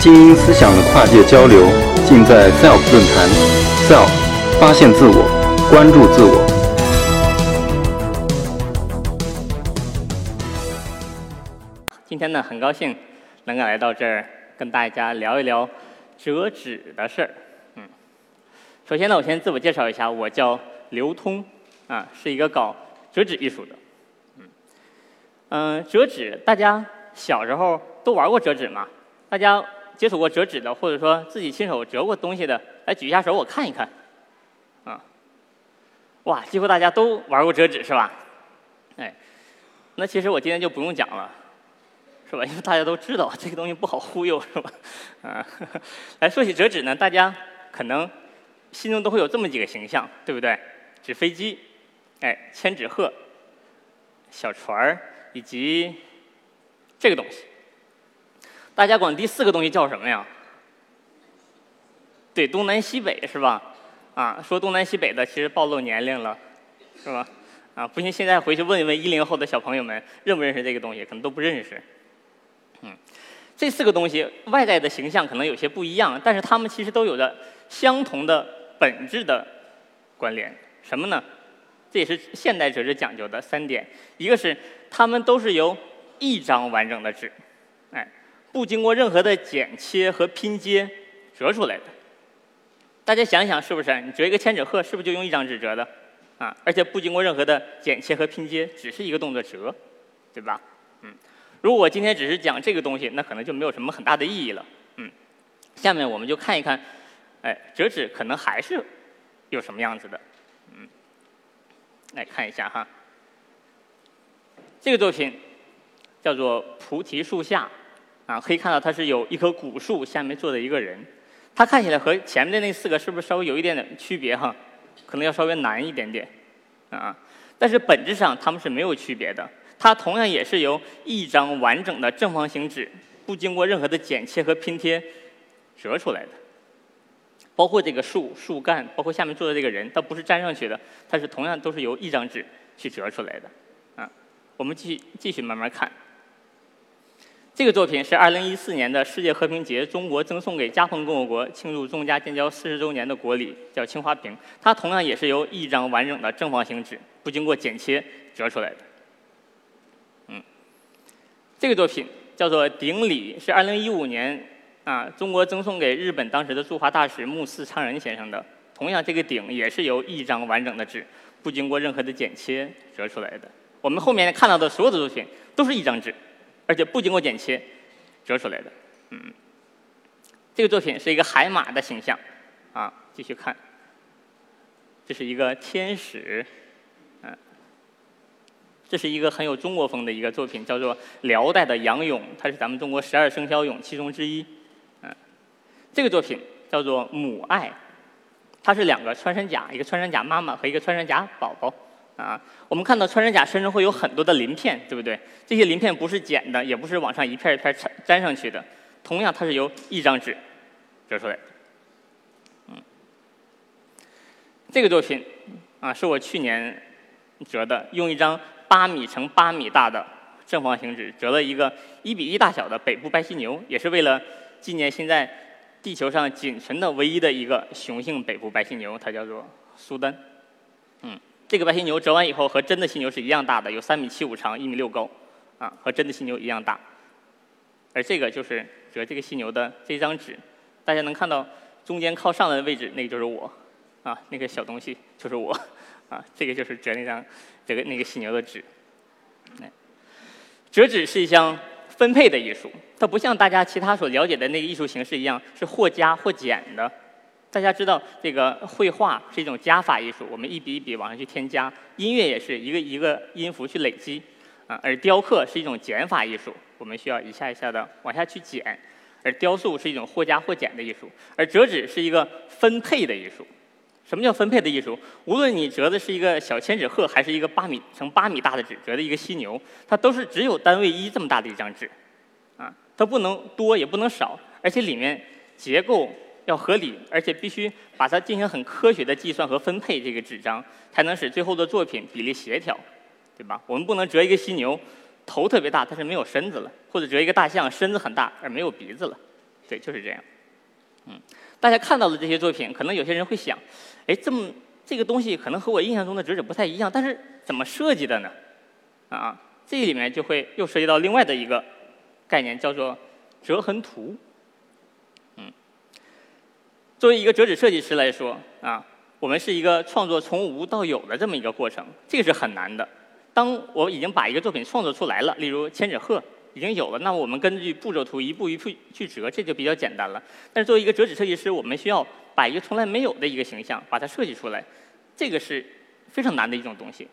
精英思想的跨界交流，尽在 SELF 论坛。SELF，发现自我，关注自我。今天呢，很高兴能够来到这儿，跟大家聊一聊折纸的事儿。嗯，首先呢，我先自我介绍一下，我叫刘通，啊，是一个搞折纸艺术的。嗯，嗯，折纸，大家小时候都玩过折纸吗？大家。接触过折纸的，或者说自己亲手折过东西的，来举一下手，我看一看。啊，哇，几乎大家都玩过折纸是吧？哎，那其实我今天就不用讲了，是吧？因为大家都知道这个东西不好忽悠，是吧？啊，来说起折纸呢，大家可能心中都会有这么几个形象，对不对？纸飞机，哎，千纸鹤，小船儿，以及这个东西。大家管第四个东西叫什么呀？对，东南西北是吧？啊，说东南西北的其实暴露年龄了，是吧？啊，不信现在回去问一问一零后的小朋友们认不认识这个东西，可能都不认识。嗯，这四个东西外在的形象可能有些不一样，但是它们其实都有着相同的本质的关联。什么呢？这也是现代哲学讲究的三点：一个是它们都是由一张完整的纸，哎。不经过任何的剪切和拼接折出来的，大家想想是不是？你折一个千纸鹤，是不是就用一张纸折的？啊，而且不经过任何的剪切和拼接，只是一个动作折，对吧？嗯，如果今天只是讲这个东西，那可能就没有什么很大的意义了。嗯，下面我们就看一看，哎，折纸可能还是有什么样子的。嗯，来看一下哈，这个作品叫做《菩提树下》。啊，可以看到它是有一棵古树下面坐着一个人，它看起来和前面的那四个是不是稍微有一点点区别哈？可能要稍微难一点点，啊，但是本质上它们是没有区别的。它同样也是由一张完整的正方形纸，不经过任何的剪切和拼贴折出来的。包括这个树树干，包括下面坐的这个人，它不是粘上去的，它是同样都是由一张纸去折出来的。啊，我们继续继续慢慢看。这个作品是2014年的世界和平节，中国赠送给加蓬共和国庆祝中加建交四十周年的国礼，叫青花瓶。它同样也是由一张完整的正方形纸，不经过剪切折出来的。嗯，这个作品叫做顶礼，是2015年啊中国赠送给日本当时的驻华大使木寺昌人先生的。同样，这个顶也是由一张完整的纸，不经过任何的剪切折出来的。我们后面看到的所有的作品都是一张纸。而且不经过剪切折出来的，嗯，这个作品是一个海马的形象，啊，继续看，这是一个天使，嗯，这是一个很有中国风的一个作品，叫做辽代的杨俑，它是咱们中国十二生肖俑其中之一，嗯，这个作品叫做母爱，它是两个穿山甲，一个穿山甲妈妈和一个穿山甲宝宝。啊，我们看到穿山甲身上会有很多的鳞片，对不对？这些鳞片不是剪的，也不是往上一片一片粘粘上去的。同样，它是由一张纸折出来的。嗯，这个作品啊，是我去年折的，用一张八米乘八米大的正方形纸折了一个一比一大小的北部白犀牛，也是为了纪念现在地球上仅存的唯一的一个雄性北部白犀牛，它叫做苏丹。嗯。这个白犀牛折完以后和真的犀牛是一样大的，有三米七五长，一米六高，啊，和真的犀牛一样大。而这个就是折这个犀牛的这张纸，大家能看到中间靠上的位置，那个就是我，啊，那个小东西就是我，啊，这个就是折那张这个那个犀牛的纸。折纸是一项分配的艺术，它不像大家其他所了解的那个艺术形式一样是或加或减的。大家知道，这个绘画是一种加法艺术，我们一笔一笔往上去添加；音乐也是一个一个音符去累积，啊，而雕刻是一种减法艺术，我们需要一下一下的往下去减；而雕塑是一种或加或减的艺术，而折纸是一个分配的艺术。什么叫分配的艺术？无论你折的是一个小千纸鹤，还是一个八米乘八米大的纸，折的一个犀牛，它都是只有单位一这么大的一张纸，啊，它不能多也不能少，而且里面结构。要合理，而且必须把它进行很科学的计算和分配，这个纸张才能使最后的作品比例协调，对吧？我们不能折一个犀牛，头特别大，但是没有身子了；或者折一个大象，身子很大而没有鼻子了，对，就是这样。嗯，大家看到的这些作品，可能有些人会想，哎，这么这个东西可能和我印象中的折纸不太一样，但是怎么设计的呢？啊，这里面就会又涉及到另外的一个概念，叫做折痕图。作为一个折纸设计师来说，啊，我们是一个创作从无到有的这么一个过程，这个是很难的。当我已经把一个作品创作出来了，例如千纸鹤已经有了，那我们根据步骤图一步一步去折，这就比较简单了。但是作为一个折纸设计师，我们需要把一个从来没有的一个形象把它设计出来，这个是非常难的一种东西。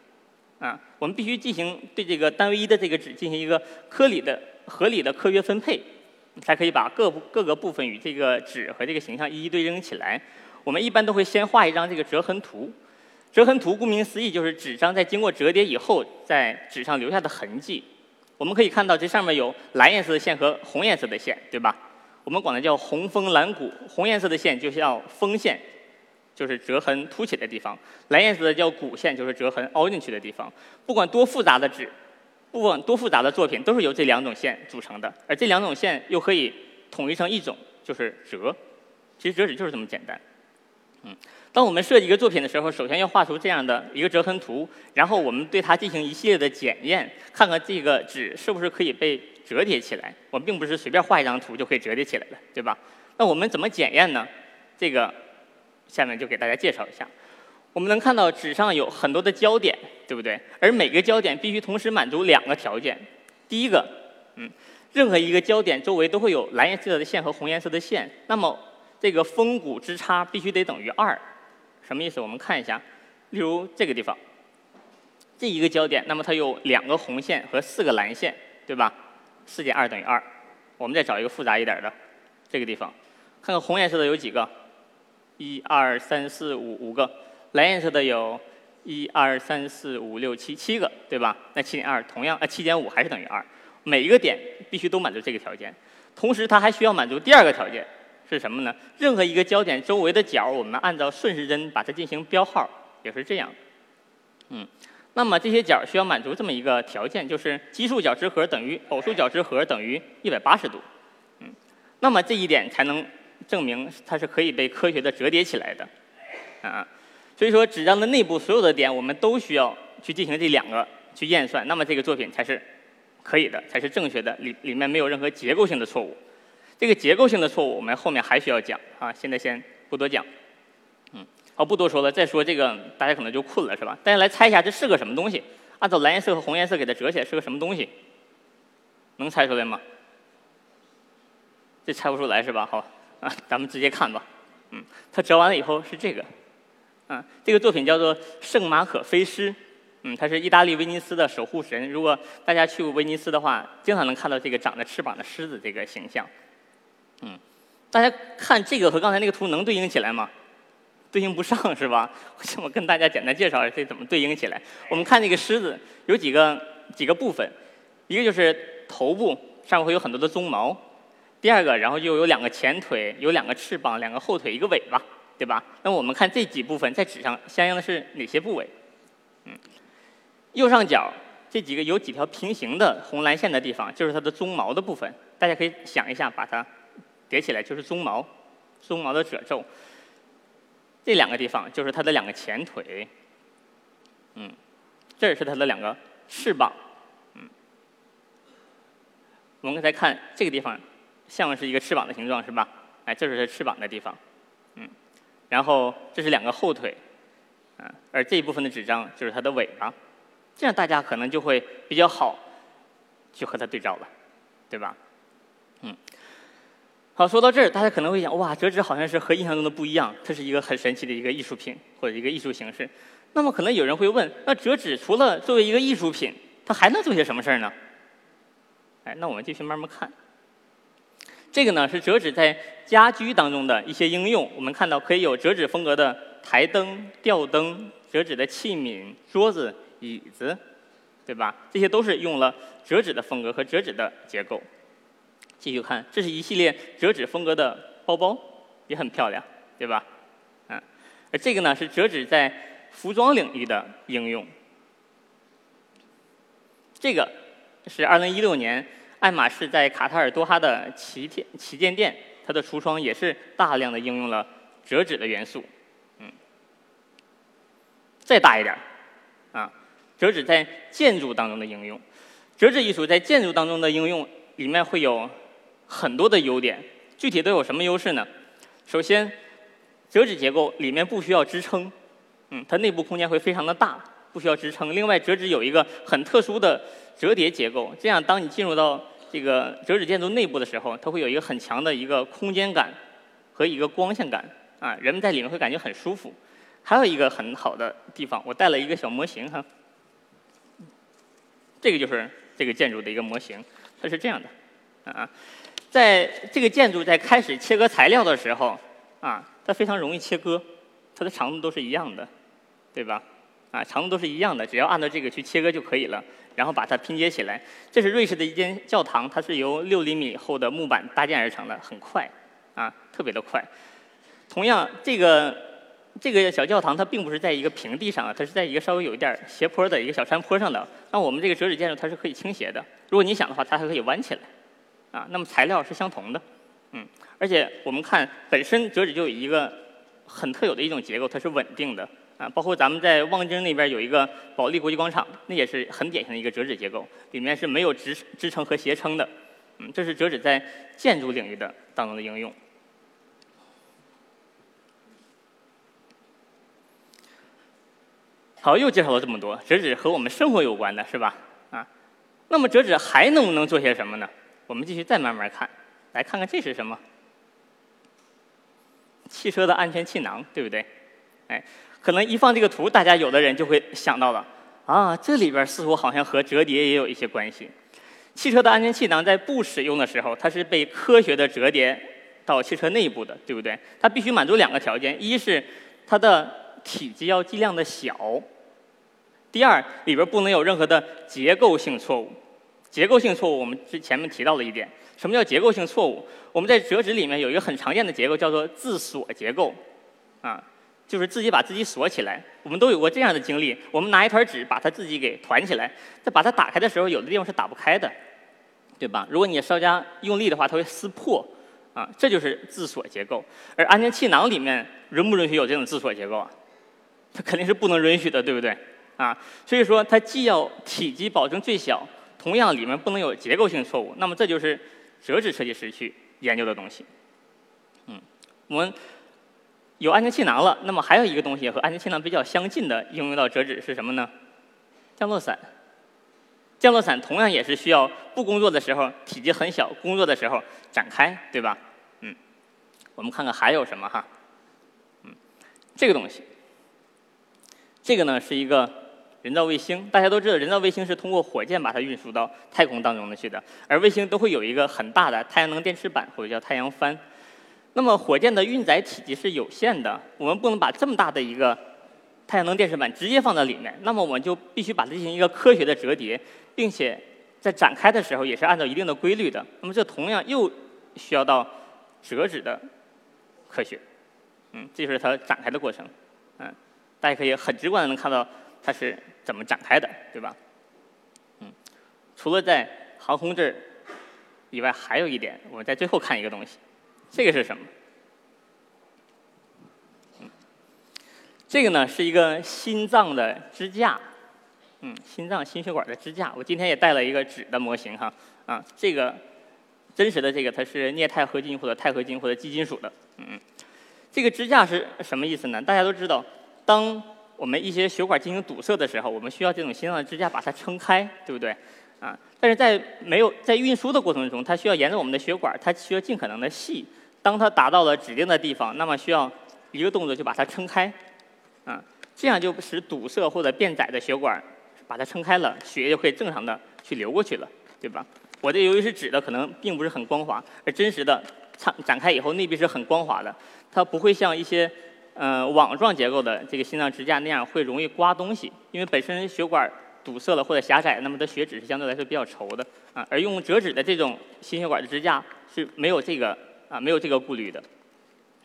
啊，我们必须进行对这个单位一的这个纸进行一个颗粒的合理的科学分配，才可以把各各个部分与这个纸和这个形象一一对应起来。我们一般都会先画一张这个折痕图。折痕图顾名思义就是纸张在经过折叠以后在纸上留下的痕迹。我们可以看到这上面有蓝颜色的线和红颜色的线，对吧？我们管它叫红枫蓝谷。红颜色的线就叫枫线，就是折痕凸起的地方；蓝颜色的叫谷线，就是折痕凹进去的地方。不管多复杂的纸，不管多复杂的作品，都是由这两种线组成的。而这两种线又可以统一成一种，就是折。其实折纸就是这么简单。嗯。当我们设计一个作品的时候，首先要画出这样的一个折痕图，然后我们对它进行一系列的检验，看看这个纸是不是可以被折叠起来。我们并不是随便画一张图就可以折叠起来的，对吧？那我们怎么检验呢？这个下面就给大家介绍一下。我们能看到纸上有很多的焦点，对不对？而每个焦点必须同时满足两个条件。第一个，嗯，任何一个焦点周围都会有蓝颜色的线和红颜色的线，那么这个峰谷之差必须得等于二。什么意思？我们看一下，例如这个地方，这一个焦点，那么它有两个红线和四个蓝线，对吧？四减二等于二。我们再找一个复杂一点的，这个地方，看看红颜色的有几个？一二三四五五个。蓝颜色的有一二三四五六七七个，对吧？那七点二同样，啊七减五还是等于二。每一个点必须都满足这个条件，同时它还需要满足第二个条件。是什么呢？任何一个焦点周围的角，我们按照顺时针把它进行标号，也是这样。嗯，那么这些角需要满足这么一个条件，就是奇数角之和等于偶数角之和等于一百八十度。嗯，那么这一点才能证明它是可以被科学的折叠起来的。啊，所以说纸张的内部所有的点，我们都需要去进行这两个去验算，那么这个作品才是可以的，才是正确的，里里面没有任何结构性的错误。这个结构性的错误，我们后面还需要讲啊，现在先不多讲。嗯，好，不多说了。再说这个，大家可能就困了，是吧？大家来猜一下，这是个什么东西？按照蓝颜色和红颜色给它折起来，是个什么东西？能猜出来吗？这猜不出来是吧？好，啊，咱们直接看吧。嗯，它折完了以后是这个。嗯，这个作品叫做《圣马可飞狮》。嗯，它是意大利威尼斯的守护神。如果大家去过威尼斯的话，经常能看到这个长着翅膀的狮子这个形象。嗯，大家看这个和刚才那个图能对应起来吗？对应不上是吧？我想我跟大家简单介绍一下这怎么对应起来。我们看这个狮子有几个几个部分，一个就是头部上面会有很多的鬃毛，第二个然后就有两个前腿，有两个翅膀，两个后腿，一个尾巴，对吧？那我们看这几部分在纸上相应的是哪些部位？嗯，右上角这几个有几条平行的红蓝线的地方，就是它的鬃毛的部分。大家可以想一下，把它。叠起来就是鬃毛，鬃毛的褶皱。这两个地方就是它的两个前腿，嗯，这是它的两个翅膀，嗯。我们刚才看这个地方，像是一个翅膀的形状，是吧？哎，这是它翅膀的地方，然后这是两个后腿，嗯，而这一部分的纸张就是它的尾巴，这样大家可能就会比较好去和它对照了，对吧？嗯。好，说到这儿，大家可能会想，哇，折纸好像是和印象中的不一样，它是一个很神奇的一个艺术品或者一个艺术形式。那么可能有人会问，那折纸除了作为一个艺术品，它还能做些什么事儿呢？哎，那我们继续慢慢看。这个呢是折纸在家居当中的一些应用。我们看到可以有折纸风格的台灯、吊灯、折纸的器皿、桌子、椅子，对吧？这些都是用了折纸的风格和折纸的结构。继续看，这是一系列折纸风格的包包，也很漂亮，对吧？嗯，而这个呢是折纸在服装领域的应用。这个是2016年爱马仕在卡塔尔多哈的旗舰旗舰店它的橱窗也是大量的应用了折纸的元素。嗯，再大一点儿，啊，折纸在建筑当中的应用，折纸艺术在建筑当中的应用里面会有很多的优点。具体都有什么优势呢？首先，折纸结构里面不需要支撑，嗯，它内部空间会非常的大，不需要支撑。另外，折纸有一个很特殊的折叠结构，这样当你进入到这个折纸建筑内部的时候，它会有一个很强的一个空间感和一个光线感，啊，人们在里面会感觉很舒服。还有一个很好的地方，我带了一个小模型哈，这个就是这个建筑的一个模型，它是这样的，啊。在这个建筑在开始切割材料的时候，啊，它非常容易切割，它的长度都是一样的，对吧？啊，长度都是一样的，只要按照这个去切割就可以了，然后把它拼接起来。这是瑞士的一间教堂，它是由六厘米厚的木板搭建而成的，很快，啊，特别的快。同样，这个这个小教堂它并不是在一个平地上啊，它是在一个稍微有一点斜坡的一个小山坡上的。那我们这个折纸建筑它是可以倾斜的，如果你想的话，它还可以弯起来。啊，那么材料是相同的，嗯，而且我们看本身折纸就有一个很特有的一种结构，它是稳定的啊。包括咱们在望京那边有一个保利国际广场，那也是很典型的一个折纸结构，里面是没有支支撑和斜撑的，嗯，这是折纸在建筑领域的当中的应用。好，又介绍了这么多，折纸和我们生活有关的是吧？啊，那么折纸还能不能做些什么呢？我们继续再慢慢看，来看看这是什么？汽车的安全气囊，对不对？哎，可能一放这个图，大家有的人就会想到了，啊，这里边似乎好像和折叠也有一些关系。汽车的安全气囊在不使用的时候，它是被科学的折叠到汽车内部的，对不对？它必须满足两个条件：一是它的体积要尽量的小；第二，里边不能有任何的结构性错误。结构性错误，我们之前面提到了一点。什么叫结构性错误？我们在折纸里面有一个很常见的结构，叫做自锁结构，啊，就是自己把自己锁起来。我们都有过这样的经历：我们拿一团纸把它自己给团起来，在把它打开的时候，有的地方是打不开的，对吧？如果你稍加用力的话，它会撕破，啊，这就是自锁结构。而安全气囊里面允不允许有这种自锁结构啊？它肯定是不能允许的，对不对？啊，所以说它既要体积保证最小。同样，里面不能有结构性错误。那么，这就是折纸设计师去研究的东西。嗯，我们有安全气囊了。那么，还有一个东西和安全气囊比较相近的应用到折纸是什么呢？降落伞。降落伞同样也是需要不工作的时候体积很小，工作的时候展开，对吧？嗯，我们看看还有什么哈。嗯，这个东西，这个呢是一个。人造卫星，大家都知道，人造卫星是通过火箭把它运输到太空当中的去的，而卫星都会有一个很大的太阳能电池板或者叫太阳帆。那么火箭的运载体积是有限的，我们不能把这么大的一个太阳能电池板直接放在里面，那么我们就必须把它进行一个科学的折叠，并且在展开的时候也是按照一定的规律的。那么这同样又需要到折纸的科学，嗯，这就是它展开的过程，嗯，大家可以很直观的能看到它是。怎么展开的，对吧？嗯，除了在航空这儿以外，还有一点，我们在最后看一个东西，这个是什么？这个呢是一个心脏的支架，嗯，心脏心血管的支架。我今天也带了一个纸的模型哈，啊，这个真实的这个它是镍钛合金或者钛合金或者基金属的，嗯，这个支架是什么意思呢？大家都知道，当我们一些血管进行堵塞的时候，我们需要这种心脏的支架把它撑开，对不对？啊，但是在没有在运输的过程中，它需要沿着我们的血管，它需要尽可能的细。当它达到了指定的地方，那么需要一个动作就把它撑开，啊，这样就使堵塞或者变窄的血管把它撑开了，血液就可以正常的去流过去了，对吧？我这由于是纸的，可能并不是很光滑，而真实的展展开以后，内壁是很光滑的，它不会像一些。嗯，网状结构的这个心脏支架那样会容易刮东西，因为本身血管堵塞了或者狭窄，那么的血脂是相对来说比较稠的啊。而用折纸的这种心血管的支架是没有这个啊没有这个顾虑的，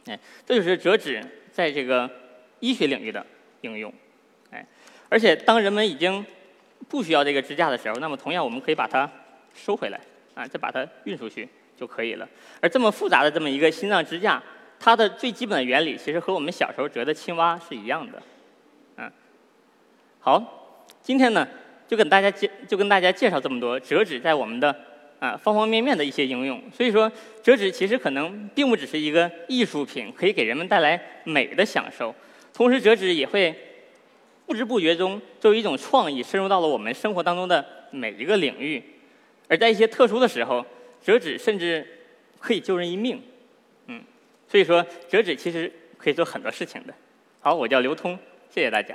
哎，这就是折纸在这个医学领域的应用，哎，而且当人们已经不需要这个支架的时候，那么同样我们可以把它收回来啊，再把它运出去。就可以了。而这么复杂的这么一个心脏支架，它的最基本的原理其实和我们小时候折的青蛙是一样的。嗯，好，今天呢就跟大家介就跟大家介绍这么多折纸在我们的啊方方面面的一些应用。所以说，折纸其实可能并不只是一个艺术品，可以给人们带来美的享受。同时，折纸也会不知不觉中作为一种创意，深入到了我们生活当中的每一个领域。而在一些特殊的时候，折纸甚至可以救人一命。嗯，所以说折纸其实可以做很多事情的。好，我叫刘通，谢谢大家。